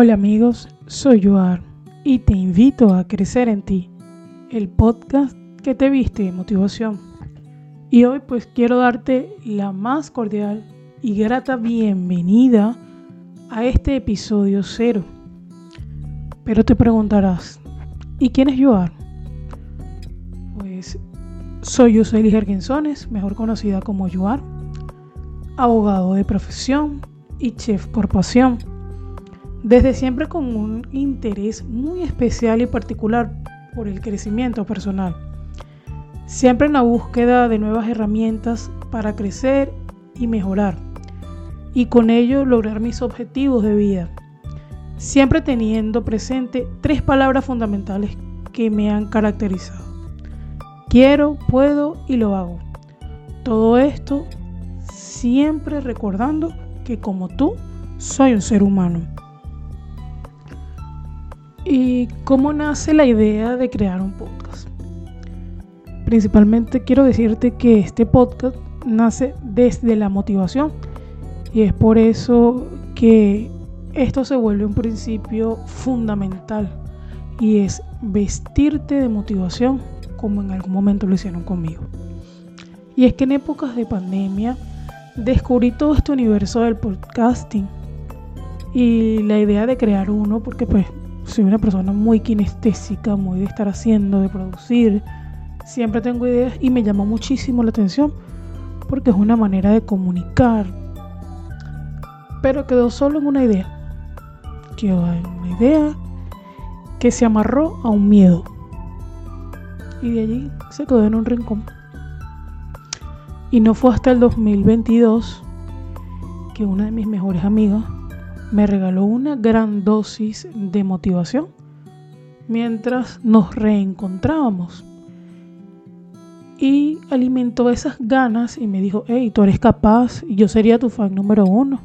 Hola amigos, soy Joar y te invito a crecer en ti, el podcast que te viste de motivación. Y hoy pues quiero darte la más cordial y grata bienvenida a este episodio cero. Pero te preguntarás, ¿y quién es Joar? Pues soy Yuseli Gergensones, mejor conocida como Joar, abogado de profesión y chef por pasión desde siempre con un interés muy especial y particular por el crecimiento personal. Siempre en la búsqueda de nuevas herramientas para crecer y mejorar y con ello lograr mis objetivos de vida. Siempre teniendo presente tres palabras fundamentales que me han caracterizado. Quiero, puedo y lo hago. Todo esto siempre recordando que como tú, soy un ser humano. ¿Y cómo nace la idea de crear un podcast? Principalmente quiero decirte que este podcast nace desde la motivación y es por eso que esto se vuelve un principio fundamental y es vestirte de motivación como en algún momento lo hicieron conmigo. Y es que en épocas de pandemia descubrí todo este universo del podcasting y la idea de crear uno porque pues soy una persona muy kinestésica, muy de estar haciendo, de producir. Siempre tengo ideas y me llama muchísimo la atención porque es una manera de comunicar. Pero quedó solo en una idea. Quedó en una idea que se amarró a un miedo. Y de allí se quedó en un rincón. Y no fue hasta el 2022 que una de mis mejores amigas me regaló una gran dosis de motivación mientras nos reencontrábamos. Y alimentó esas ganas y me dijo, hey, tú eres capaz yo sería tu fan número uno.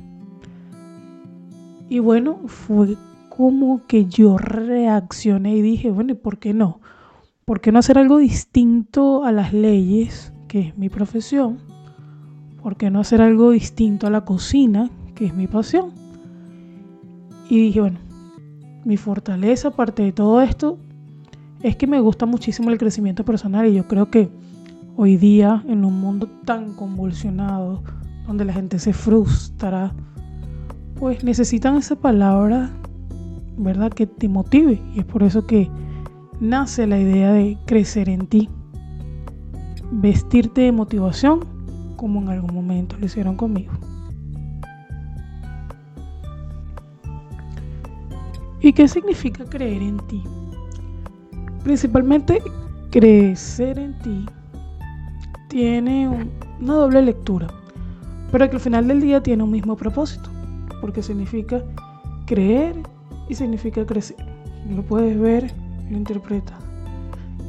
Y bueno, fue como que yo reaccioné y dije, bueno, ¿y por qué no? ¿Por qué no hacer algo distinto a las leyes, que es mi profesión? ¿Por qué no hacer algo distinto a la cocina, que es mi pasión? Y dije, bueno, mi fortaleza, aparte de todo esto, es que me gusta muchísimo el crecimiento personal y yo creo que hoy día, en un mundo tan convulsionado, donde la gente se frustra, pues necesitan esa palabra, ¿verdad? Que te motive. Y es por eso que nace la idea de crecer en ti. Vestirte de motivación como en algún momento lo hicieron conmigo. ¿Y qué significa creer en ti? Principalmente crecer en ti tiene una doble lectura, pero que al final del día tiene un mismo propósito, porque significa creer y significa crecer. Lo puedes ver lo interpretas.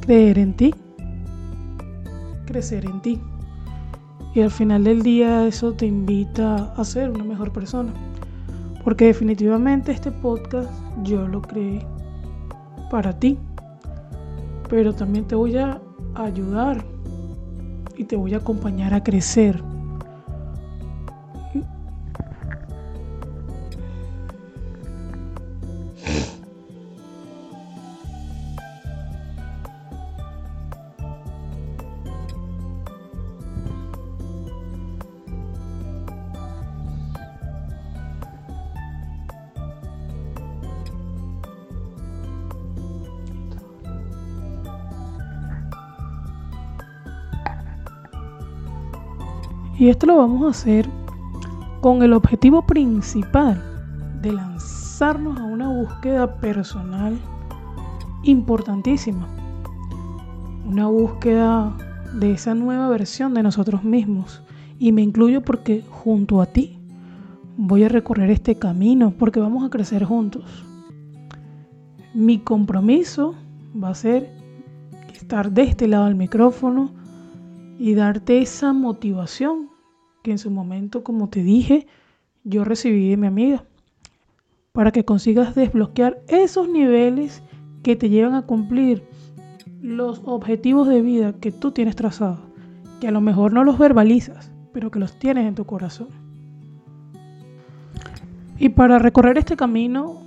Creer en ti, crecer en ti. Y al final del día eso te invita a ser una mejor persona. Porque definitivamente este podcast yo lo creé para ti. Pero también te voy a ayudar y te voy a acompañar a crecer Y esto lo vamos a hacer con el objetivo principal de lanzarnos a una búsqueda personal importantísima. Una búsqueda de esa nueva versión de nosotros mismos. Y me incluyo porque junto a ti voy a recorrer este camino porque vamos a crecer juntos. Mi compromiso va a ser estar de este lado del micrófono y darte esa motivación que en su momento, como te dije, yo recibí de mi amiga, para que consigas desbloquear esos niveles que te llevan a cumplir los objetivos de vida que tú tienes trazados, que a lo mejor no los verbalizas, pero que los tienes en tu corazón. Y para recorrer este camino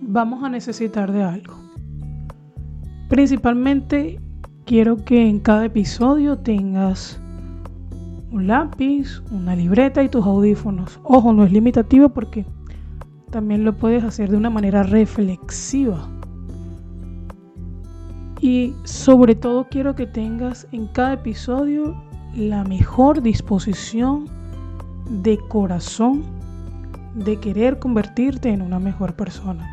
vamos a necesitar de algo. Principalmente quiero que en cada episodio tengas un lápiz, una libreta y tus audífonos. Ojo, no es limitativo porque también lo puedes hacer de una manera reflexiva. Y sobre todo quiero que tengas en cada episodio la mejor disposición de corazón de querer convertirte en una mejor persona.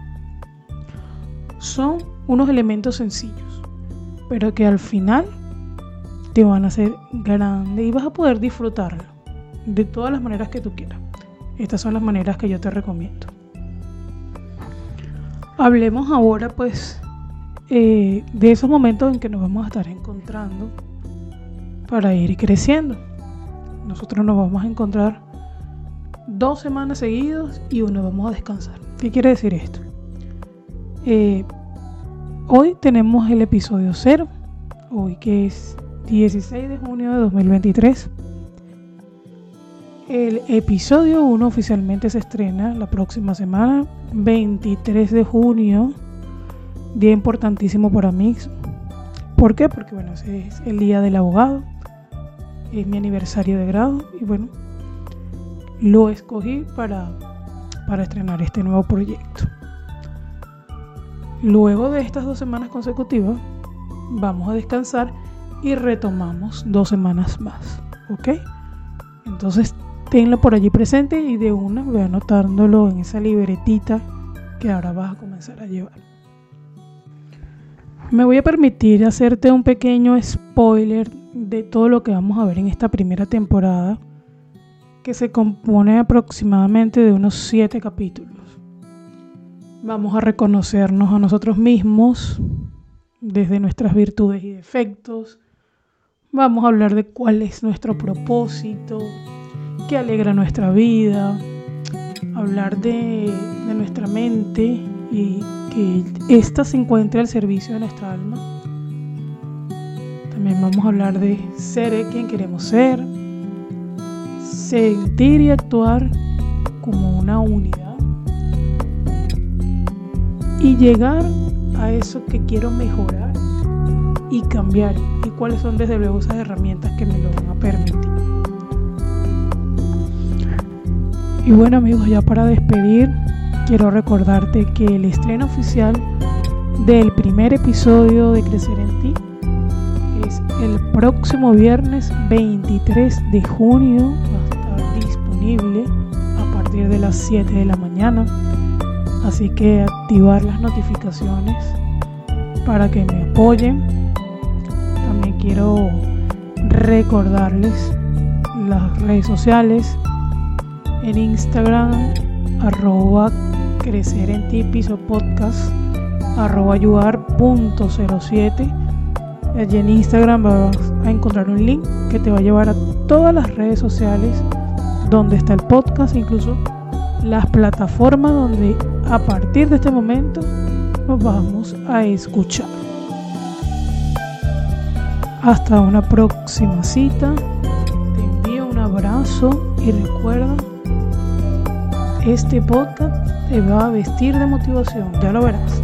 Son unos elementos sencillos, pero que al final te van a hacer grande y vas a poder disfrutarlo de todas las maneras que tú quieras. Estas son las maneras que yo te recomiendo. Hablemos ahora pues eh, de esos momentos en que nos vamos a estar encontrando para ir creciendo. Nosotros nos vamos a encontrar dos semanas seguidos y uno vamos a descansar. ¿Qué quiere decir esto? Eh, hoy tenemos el episodio 0, hoy que es 16 de junio de 2023. El episodio 1 oficialmente se estrena la próxima semana, 23 de junio día importantísimo para mí. ¿Por qué? Porque bueno, ese es el día del abogado, es mi aniversario de grado y bueno, lo escogí para, para estrenar este nuevo proyecto. Luego de estas dos semanas consecutivas, vamos a descansar y retomamos dos semanas más. ¿Ok? Entonces, tenlo por allí presente y de una voy anotándolo en esa libretita que ahora vas a comenzar a llevar. Me voy a permitir hacerte un pequeño spoiler de todo lo que vamos a ver en esta primera temporada, que se compone aproximadamente de unos siete capítulos. Vamos a reconocernos a nosotros mismos desde nuestras virtudes y defectos. Vamos a hablar de cuál es nuestro propósito, qué alegra nuestra vida, hablar de, nuestra mente y que ésta se encuentre al servicio de nuestra alma. También vamos a hablar de ser quien queremos ser, sentir y actuar como una unidad y llegar a eso que quiero mejorar y cambiar y cuáles son desde luego esas herramientas que me lo van a permitir. Y bueno amigos, ya para despedir, quiero recordarte que el estreno oficial del primer episodio de Crecer en ti es el próximo viernes 23 de junio. Va a estar disponible a partir de las 7 de la mañana. Así que activar las notificaciones para que me apoyen. También quiero recordarles las redes sociales en Instagram arroba crecer en ti podcast arroba ayudar.07 allí en Instagram vas a encontrar un link que te va a llevar a todas las redes sociales donde está el podcast incluso las plataformas donde a partir de este momento nos vamos a escuchar hasta una próxima cita te envío un abrazo y recuerda este podcast te va a vestir de motivación, ya lo verás.